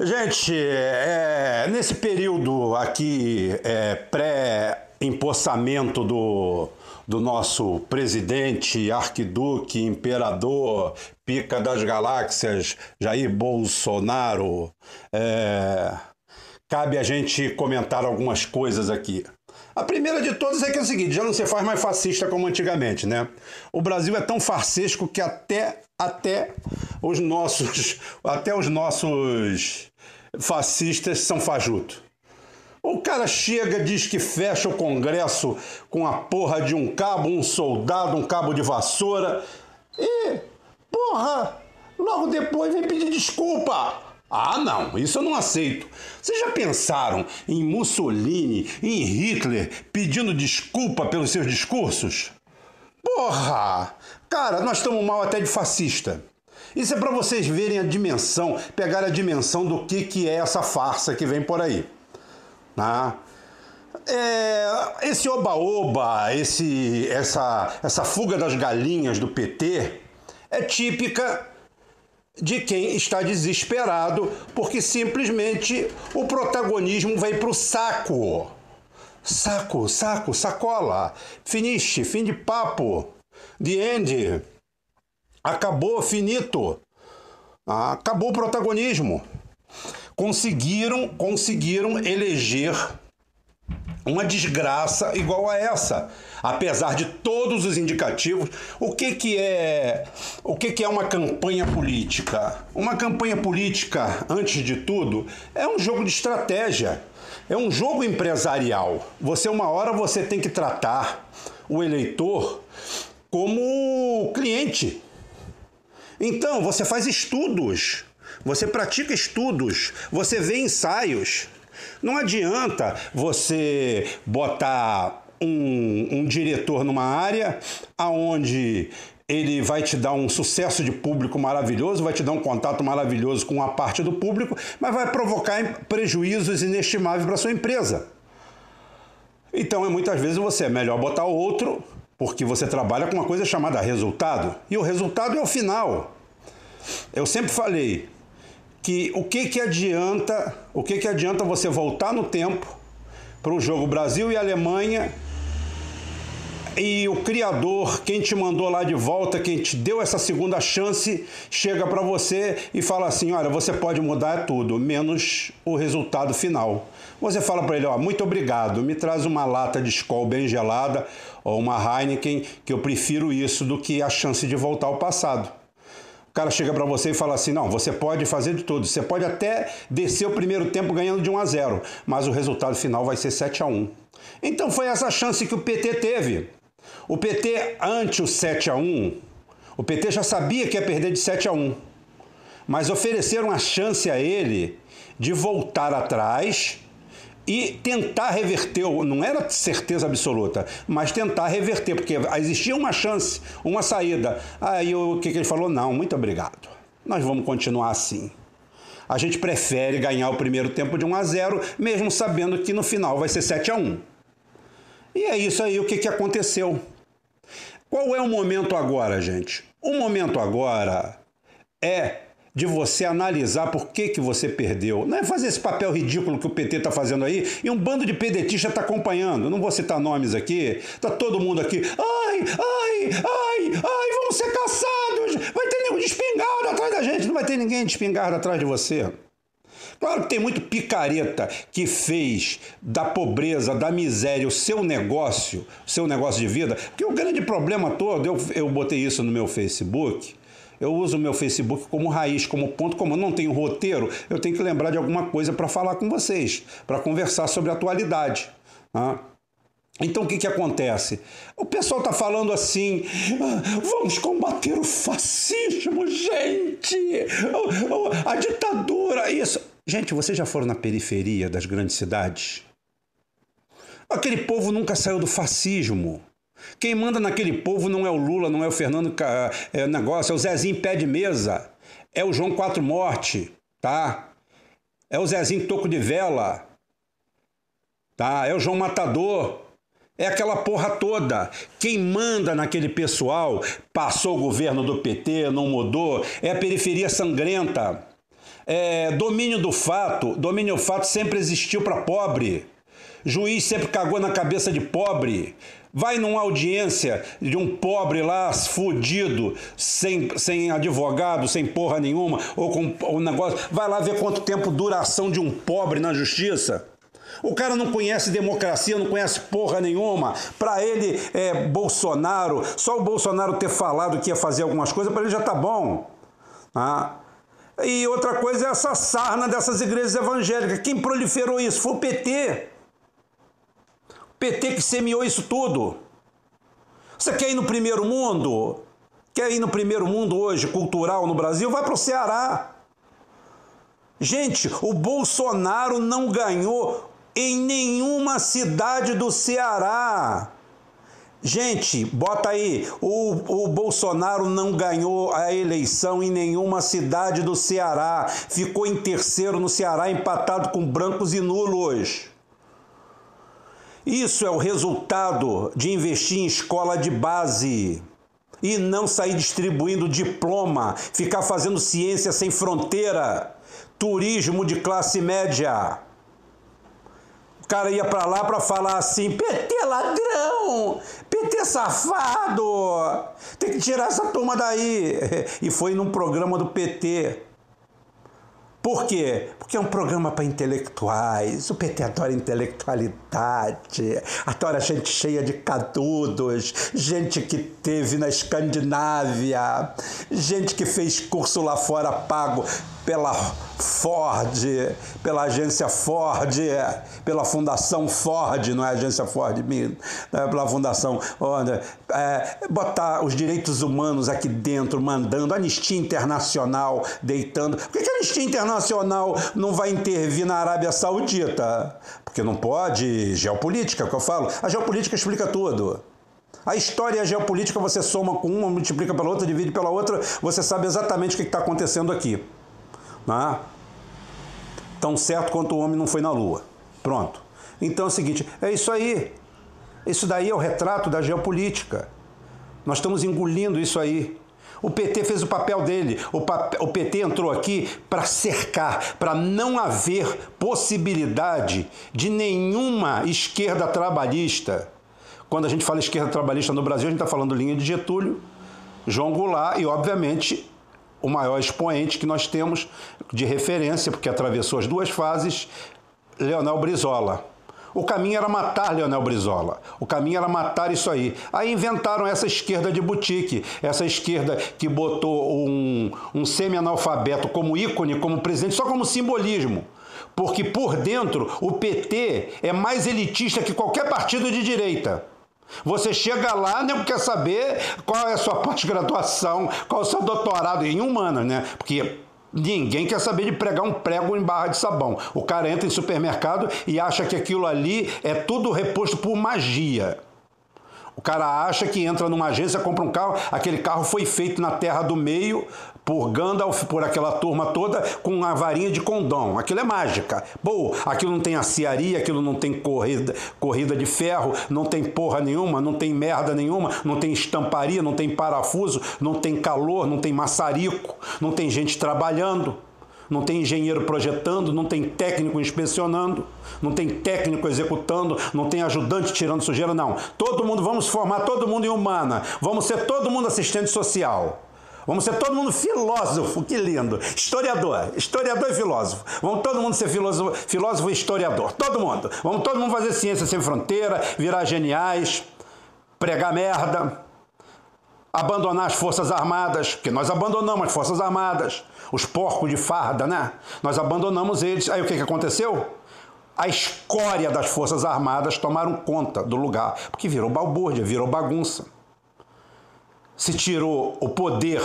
Gente, é, nesse período aqui é, pré-empossamento do, do nosso presidente, arquiduque, imperador, pica das galáxias, Jair Bolsonaro, é, cabe a gente comentar algumas coisas aqui. A primeira de todas é que é o seguinte, já não se faz mais fascista como antigamente, né? O Brasil é tão farsesco que até até os nossos até os nossos fascistas são fajuto. O cara chega, diz que fecha o Congresso com a porra de um cabo, um soldado, um cabo de vassoura e, porra, logo depois vem pedir desculpa. Ah, não, isso eu não aceito. Vocês já pensaram em Mussolini, em Hitler pedindo desculpa pelos seus discursos? Porra! Cara, nós estamos mal até de fascista. Isso é para vocês verem a dimensão, pegar a dimensão do que, que é essa farsa que vem por aí. Né? É, esse oba-oba, esse, essa, essa fuga das galinhas do PT é típica de quem está desesperado porque simplesmente o protagonismo vai para o saco. Saco, saco, sacola. Finish, fim de papo. The end. Acabou, finito. Acabou o protagonismo. Conseguiram, conseguiram eleger uma desgraça igual a essa. Apesar de todos os indicativos, o que, que é o que, que é uma campanha política? Uma campanha política, antes de tudo, é um jogo de estratégia. É um jogo empresarial. Você uma hora você tem que tratar o eleitor como cliente. Então, você faz estudos, você pratica estudos, você vê ensaios. Não adianta você botar um, um diretor numa área aonde ele vai te dar um sucesso de público maravilhoso, vai te dar um contato maravilhoso com uma parte do público, mas vai provocar prejuízos inestimáveis para sua empresa. Então, muitas vezes você é melhor botar outro, porque você trabalha com uma coisa chamada resultado, e o resultado é o final. Eu sempre falei, que o que que adianta, o que que adianta você voltar no tempo para o jogo Brasil e Alemanha e o criador, quem te mandou lá de volta, quem te deu essa segunda chance, chega para você e fala assim: "Olha, você pode mudar tudo, menos o resultado final". Você fala para ele: "Ó, muito obrigado, me traz uma lata de Skol bem gelada ou uma Heineken, que eu prefiro isso do que a chance de voltar ao passado" cara chega para você e fala assim: não, você pode fazer de tudo. Você pode até descer o primeiro tempo ganhando de 1 a 0, mas o resultado final vai ser 7 a 1. Então foi essa chance que o PT teve. O PT, ante o 7 a 1, o PT já sabia que ia perder de 7 a 1, mas ofereceram a chance a ele de voltar atrás e tentar reverter, não era certeza absoluta, mas tentar reverter, porque existia uma chance, uma saída. Aí o que, ele falou? Não, muito obrigado. Nós vamos continuar assim. A gente prefere ganhar o primeiro tempo de 1 a 0, mesmo sabendo que no final vai ser 7 a 1. E é isso aí o que, que aconteceu. Qual é o momento agora, gente? O momento agora é de você analisar por que, que você perdeu. Não é fazer esse papel ridículo que o PT está fazendo aí e um bando de pedetistas está acompanhando. Não vou citar nomes aqui. Está todo mundo aqui. Ai, ai, ai, ai, vamos ser caçados. Vai ter nego de espingarda atrás da gente. Não vai ter ninguém de espingarda atrás de você. Claro que tem muito picareta que fez da pobreza, da miséria, o seu negócio, o seu negócio de vida. Porque o grande problema todo, eu, eu botei isso no meu Facebook, eu uso o meu Facebook como raiz, como ponto, como não tenho roteiro, eu tenho que lembrar de alguma coisa para falar com vocês, para conversar sobre a atualidade. Tá? Então o que, que acontece? O pessoal está falando assim: ah, vamos combater o fascismo, gente! A ditadura, isso. Gente, vocês já foram na periferia das grandes cidades? Aquele povo nunca saiu do fascismo. Quem manda naquele povo não é o Lula, não é o Fernando é, negócio, é o Zezinho Pé de Mesa, é o João Quatro Morte, tá? É o Zezinho Toco de Vela, tá? É o João Matador, é aquela porra toda. Quem manda naquele pessoal, passou o governo do PT, não mudou, é a periferia sangrenta. É, domínio do fato, domínio do fato sempre existiu para pobre. Juiz sempre cagou na cabeça de pobre. Vai numa audiência de um pobre lá, fudido, sem, sem advogado, sem porra nenhuma, ou com um negócio. Vai lá ver quanto tempo dura a ação de um pobre na justiça. O cara não conhece democracia, não conhece porra nenhuma. Para ele, é Bolsonaro, só o Bolsonaro ter falado que ia fazer algumas coisas, para ele já tá bom. Ah. E outra coisa é essa sarna dessas igrejas evangélicas. Quem proliferou isso? Foi o PT. PT que semeou isso tudo. Você quer ir no primeiro mundo? Quer ir no primeiro mundo hoje, cultural no Brasil? Vai para o Ceará. Gente, o Bolsonaro não ganhou em nenhuma cidade do Ceará. Gente, bota aí, o, o Bolsonaro não ganhou a eleição em nenhuma cidade do Ceará. Ficou em terceiro no Ceará, empatado com brancos e nulos. Isso é o resultado de investir em escola de base e não sair distribuindo diploma, ficar fazendo ciência sem fronteira, turismo de classe média. O cara ia para lá para falar assim: PT ladrão, PT safado, tem que tirar essa turma daí. E foi num programa do PT. Por quê? Porque é um programa para intelectuais. O PT adora intelectualidade, adora gente cheia de cadudos, gente que teve na Escandinávia, gente que fez curso lá fora pago pela Ford, pela agência Ford, pela Fundação Ford, não é agência Ford, né? pela Fundação, é, botar os direitos humanos aqui dentro, mandando, Anistia Internacional deitando. Por que, que a Anistia Internacional não vai intervir na Arábia Saudita? Porque não pode, geopolítica, é o que eu falo. A geopolítica explica tudo. A história e a geopolítica você soma com uma, multiplica pela outra, divide pela outra, você sabe exatamente o que está acontecendo aqui. Né? Tão certo quanto o homem não foi na lua. Pronto. Então é o seguinte, é isso aí. Isso daí é o retrato da geopolítica. Nós estamos engolindo isso aí. O PT fez o papel dele. O, o PT entrou aqui para cercar, para não haver possibilidade de nenhuma esquerda trabalhista. Quando a gente fala esquerda trabalhista no Brasil, a gente está falando linha de Getúlio, João Goulart e, obviamente, o maior expoente que nós temos de referência, porque atravessou as duas fases, Leonel Brizola. O caminho era matar Leonel Brizola. O caminho era matar isso aí. Aí inventaram essa esquerda de boutique, essa esquerda que botou um, um semi-analfabeto como ícone, como presidente, só como simbolismo. Porque por dentro o PT é mais elitista que qualquer partido de direita. Você chega lá, nego quer saber qual é a sua pós-graduação, qual é o seu doutorado em humanas, né? Porque Ninguém quer saber de pregar um prego em barra de sabão. O cara entra em supermercado e acha que aquilo ali é tudo reposto por magia. O cara acha que entra numa agência, compra um carro, aquele carro foi feito na terra do meio por Gandalf, por aquela turma toda, com uma varinha de condom. Aquilo é mágica. Pô, aquilo não tem aciaria, aquilo não tem corrida, corrida de ferro, não tem porra nenhuma, não tem merda nenhuma, não tem estamparia, não tem parafuso, não tem calor, não tem maçarico, não tem gente trabalhando. Não tem engenheiro projetando, não tem técnico inspecionando, não tem técnico executando, não tem ajudante tirando sujeira, não. Todo mundo, vamos formar todo mundo em humana, vamos ser todo mundo assistente social. Vamos ser todo mundo filósofo, que lindo. Historiador, historiador e filósofo. Vamos todo mundo ser filósofo, filósofo e historiador. Todo mundo. Vamos todo mundo fazer ciência sem fronteira, virar geniais, pregar merda, abandonar as Forças Armadas, porque nós abandonamos as Forças Armadas, os porcos de farda, né? Nós abandonamos eles. Aí o que, que aconteceu? A escória das Forças Armadas tomaram conta do lugar, porque virou balbúrdia, virou bagunça se tirou o poder,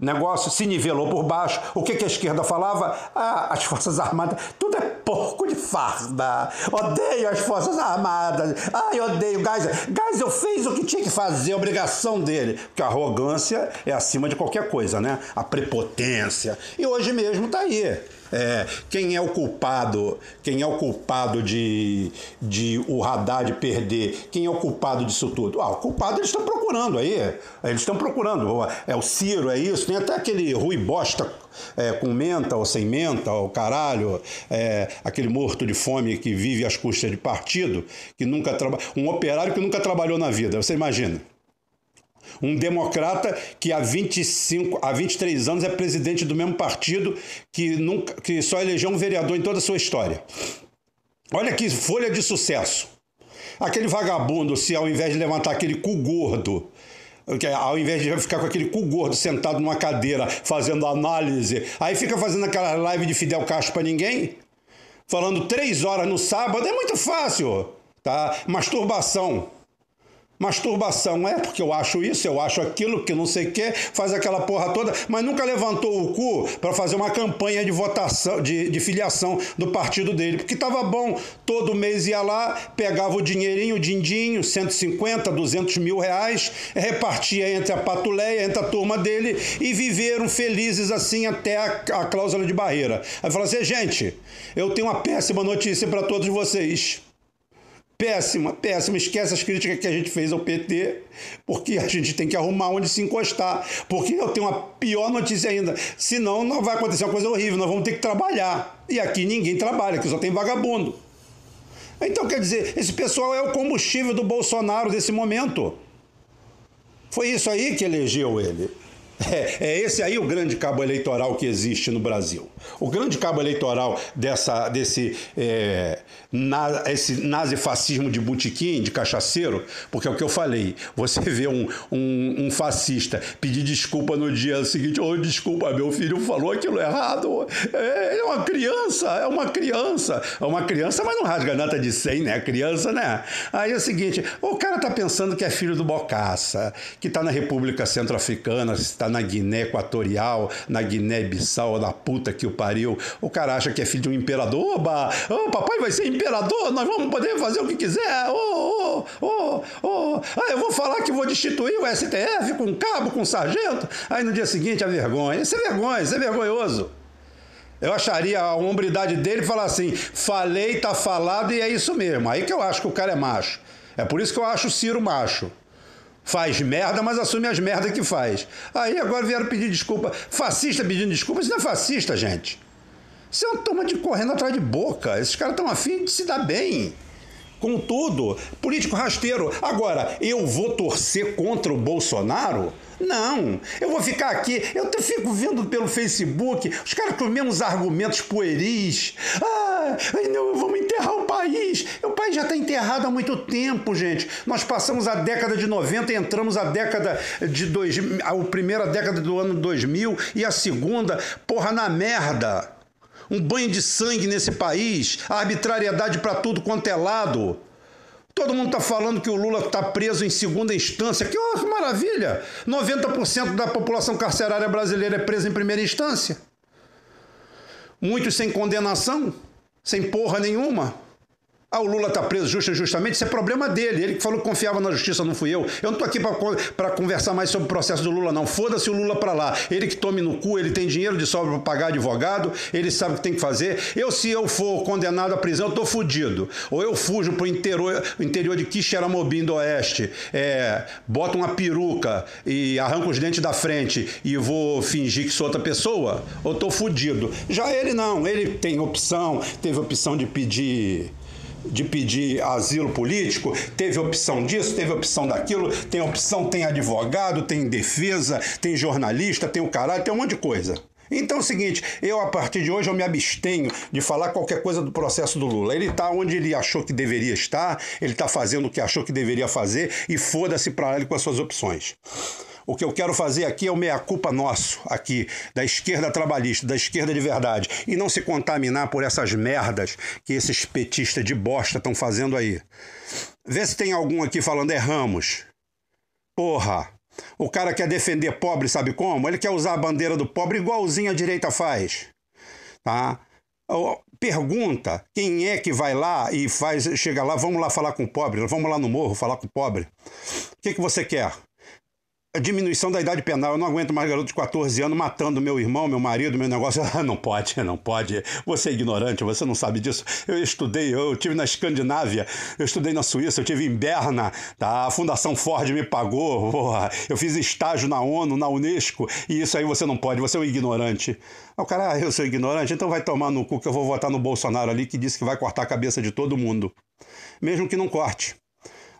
negócio se nivelou por baixo. O que, que a esquerda falava? Ah, as Forças Armadas, tudo é porco de farda. Odeio as Forças Armadas. Ai, odeio Geisel. Geisel fez o que tinha que fazer, a obrigação dele. Porque a arrogância é acima de qualquer coisa, né? A prepotência. E hoje mesmo tá aí. É, quem é o culpado? Quem é o culpado de, de o Haddad perder? Quem é o culpado disso tudo? Ah, o culpado eles estão procurando aí. Eles estão procurando. É o Ciro, é isso. Tem até aquele Rui Bosta é, com menta ou sem menta, o caralho, é, aquele morto de fome que vive às custas de partido, que nunca trabalha. Um operário que nunca trabalhou na vida. Você imagina? Um democrata que há 25, há 23 anos é presidente do mesmo partido que, nunca, que só elegeu um vereador em toda a sua história. Olha que folha de sucesso. Aquele vagabundo, se ao invés de levantar aquele cu gordo, ao invés de ficar com aquele cu gordo sentado numa cadeira fazendo análise, aí fica fazendo aquela live de Fidel Castro para ninguém, falando três horas no sábado, é muito fácil, tá? Masturbação. Masturbação é porque eu acho isso, eu acho aquilo, que não sei o quê, faz aquela porra toda, mas nunca levantou o cu para fazer uma campanha de votação, de, de filiação do partido dele, porque estava bom, todo mês ia lá, pegava o dinheirinho, o dindinho, 150, 200 mil reais, repartia entre a patuleia, entre a turma dele e viveram felizes assim até a, a cláusula de barreira. Aí falou assim, gente, eu tenho uma péssima notícia para todos vocês. Péssima, péssima. Esquece as críticas que a gente fez ao PT, porque a gente tem que arrumar onde se encostar. Porque eu tenho uma pior notícia ainda. Senão, não vai acontecer uma coisa horrível. Nós vamos ter que trabalhar. E aqui ninguém trabalha, aqui só tem vagabundo. Então, quer dizer, esse pessoal é o combustível do Bolsonaro desse momento. Foi isso aí que elegeu ele. É, é, esse aí o grande cabo eleitoral que existe no Brasil. O grande cabo eleitoral dessa, desse é, na, esse nazifascismo de butiquim, de cachaceiro, porque é o que eu falei. Você vê um, um, um fascista pedir desculpa no dia seguinte, oh, desculpa, meu filho falou aquilo errado. É, é uma criança, é uma criança. É uma criança, mas não rasga nota de 100, né? Criança, né? Aí é o seguinte, o cara tá pensando que é filho do Bocaça, que tá na República Centro-Africana, está tá na Guiné Equatorial, na Guiné-Bissau, na puta que o pariu. O cara acha que é filho de um imperador. Oba! Oh, papai vai ser imperador, nós vamos poder fazer o que quiser. Oh, oh, oh, oh. Ah, eu vou falar que vou destituir o STF com cabo, com sargento. Aí no dia seguinte a vergonha. Isso é vergonha, isso é vergonhoso. Eu acharia a hombridade dele falar assim: falei, tá falado e é isso mesmo. Aí que eu acho que o cara é macho. É por isso que eu acho o Ciro macho. Faz merda, mas assume as merdas que faz. Aí agora vieram pedir desculpa. Fascista pedindo desculpa, isso não é fascista, gente. Isso é uma turma de correndo atrás de boca. Esses caras estão afim de se dar bem. Com tudo. Político rasteiro. Agora, eu vou torcer contra o Bolsonaro? Não, eu vou ficar aqui, eu fico vendo pelo Facebook os caras com os mesmos argumentos pueris. Ah, não, vamos enterrar o país. O país já está enterrado há muito tempo, gente. Nós passamos a década de 90 e entramos a década de 2000, a primeira década do ano 2000 e a segunda, porra, na merda. Um banho de sangue nesse país, arbitrariedade para tudo quanto é lado. Todo mundo está falando que o Lula está preso em segunda instância. Que, oh, que maravilha! 90% da população carcerária brasileira é presa em primeira instância. Muitos sem condenação, sem porra nenhuma. Ah, o Lula está preso e justamente, isso é problema dele. Ele que falou que confiava na justiça, não fui eu. Eu não estou aqui para conversar mais sobre o processo do Lula, não. Foda-se o Lula para lá. Ele que tome no cu, ele tem dinheiro de sobra para pagar advogado, ele sabe o que tem que fazer. Eu, se eu for condenado à prisão, estou fudido. Ou eu fujo para o interior, interior de Quixeramobim do Oeste, é, boto uma peruca e arranco os dentes da frente e vou fingir que sou outra pessoa, ou estou fudido. Já ele não, ele tem opção, teve opção de pedir de pedir asilo político, teve opção disso, teve opção daquilo, tem opção, tem advogado, tem defesa, tem jornalista, tem o caralho, tem um monte de coisa. Então é o seguinte, eu a partir de hoje eu me abstenho de falar qualquer coisa do processo do Lula. Ele está onde ele achou que deveria estar, ele está fazendo o que achou que deveria fazer e foda-se para ele com as suas opções. O que eu quero fazer aqui é o meia-culpa nosso, aqui, da esquerda trabalhista, da esquerda de verdade. E não se contaminar por essas merdas que esses petistas de bosta estão fazendo aí. Vê se tem algum aqui falando erramos. Porra! O cara quer defender pobre, sabe como? Ele quer usar a bandeira do pobre igualzinho a direita faz. Tá? pergunta quem é que vai lá e faz, chega lá, vamos lá falar com o pobre, vamos lá no morro falar com o pobre. O que, que você quer? A diminuição da idade penal. Eu não aguento mais garoto de 14 anos matando meu irmão, meu marido, meu negócio. não pode, não pode. Você é ignorante, você não sabe disso. Eu estudei, eu tive na Escandinávia, eu estudei na Suíça, eu tive em Berna, tá? a Fundação Ford me pagou, porra. eu fiz estágio na ONU, na Unesco, e isso aí você não pode, você é um ignorante. O cara, ah, eu sou ignorante, então vai tomar no cu que eu vou votar no Bolsonaro ali que disse que vai cortar a cabeça de todo mundo. Mesmo que não corte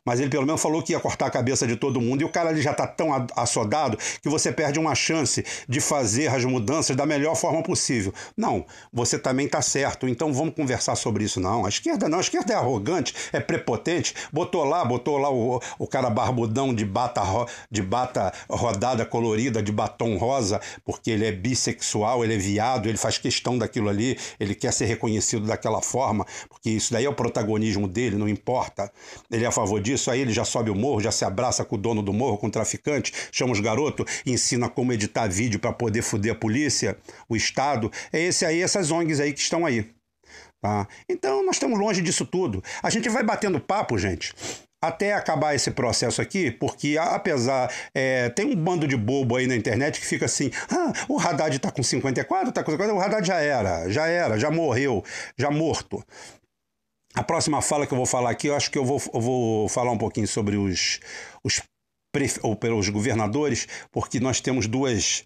mas ele pelo menos falou que ia cortar a cabeça de todo mundo e o cara ali já está tão assodado que você perde uma chance de fazer as mudanças da melhor forma possível. Não, você também está certo, então vamos conversar sobre isso. Não, a esquerda não, a esquerda é arrogante, é prepotente, botou lá, botou lá o, o cara barbudão de bata, de bata rodada colorida, de batom rosa, porque ele é bissexual, ele é viado, ele faz questão daquilo ali, ele quer ser reconhecido daquela forma, porque isso daí é o protagonismo dele, não importa. Ele é a favor disso disso, aí ele já sobe o morro, já se abraça com o dono do morro, com o traficante, chama os garotos, ensina como editar vídeo para poder foder a polícia, o Estado. É esse aí, essas ONGs aí que estão aí. Tá? Então nós estamos longe disso tudo. A gente vai batendo papo, gente, até acabar esse processo aqui, porque apesar. É, tem um bando de bobo aí na internet que fica assim: ah, o Haddad tá com 54, tá com 54, o Haddad já era, já era, já morreu, já morto. A próxima fala que eu vou falar aqui, eu acho que eu vou, eu vou falar um pouquinho sobre os, os ou pelos governadores, porque nós temos duas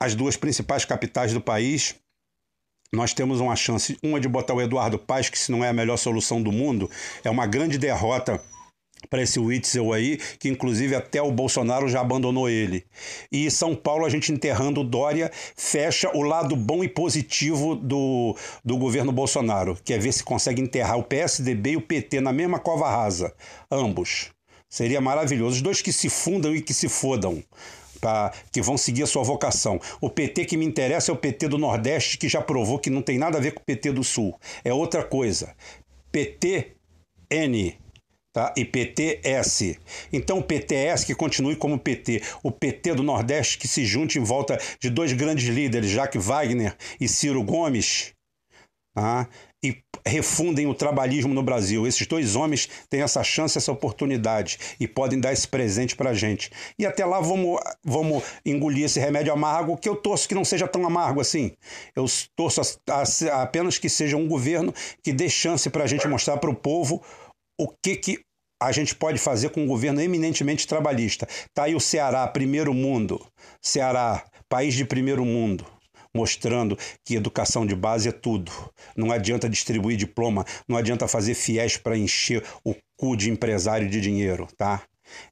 as duas principais capitais do país. Nós temos uma chance, uma de botar o Eduardo Paz, que se não é a melhor solução do mundo, é uma grande derrota para esse Witzel aí, que inclusive até o Bolsonaro já abandonou ele. E São Paulo, a gente enterrando Dória, fecha o lado bom e positivo do, do governo Bolsonaro, que é ver se consegue enterrar o PSDB e o PT na mesma cova rasa, ambos. Seria maravilhoso. Os dois que se fundam e que se fodam. Pra, que vão seguir a sua vocação. O PT que me interessa é o PT do Nordeste, que já provou que não tem nada a ver com o PT do Sul. É outra coisa. PT-N Tá? E PTS. Então o PTS que continue como PT. O PT do Nordeste que se junte em volta de dois grandes líderes, Jaque Wagner e Ciro Gomes, tá? e refundem o trabalhismo no Brasil. Esses dois homens têm essa chance, essa oportunidade e podem dar esse presente para gente. E até lá vamos, vamos engolir esse remédio amargo, que eu torço que não seja tão amargo assim. Eu torço a, a, apenas que seja um governo que dê chance para a gente mostrar para o povo o que, que a gente pode fazer com um governo eminentemente trabalhista. Está aí o Ceará, primeiro mundo. Ceará, país de primeiro mundo mostrando que educação de base é tudo. Não adianta distribuir diploma, não adianta fazer fiéis para encher o cu de empresário de dinheiro, tá?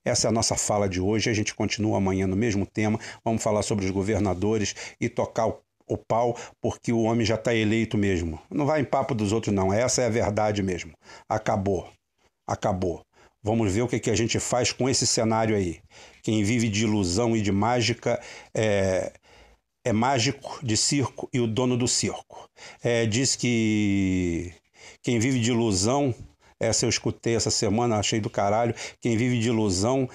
Essa é a nossa fala de hoje. A gente continua amanhã no mesmo tema. Vamos falar sobre os governadores e tocar o, o pau, porque o homem já está eleito mesmo. Não vai em papo dos outros, não. Essa é a verdade mesmo. Acabou acabou. Vamos ver o que, que a gente faz com esse cenário aí. Quem vive de ilusão e de mágica é, é mágico de circo e o dono do circo. É, diz que quem vive de ilusão, essa eu escutei essa semana, achei do caralho. Quem vive de ilusão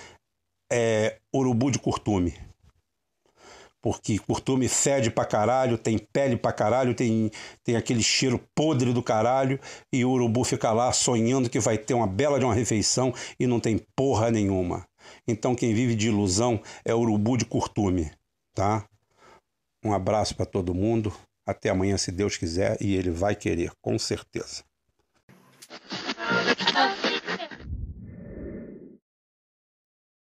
é urubu de curtume porque curtume fede pra caralho, tem pele pra caralho, tem, tem aquele cheiro podre do caralho, e o urubu fica lá sonhando que vai ter uma bela de uma refeição e não tem porra nenhuma. Então quem vive de ilusão é urubu de curtume, tá? Um abraço para todo mundo. Até amanhã, se Deus quiser, e ele vai querer, com certeza.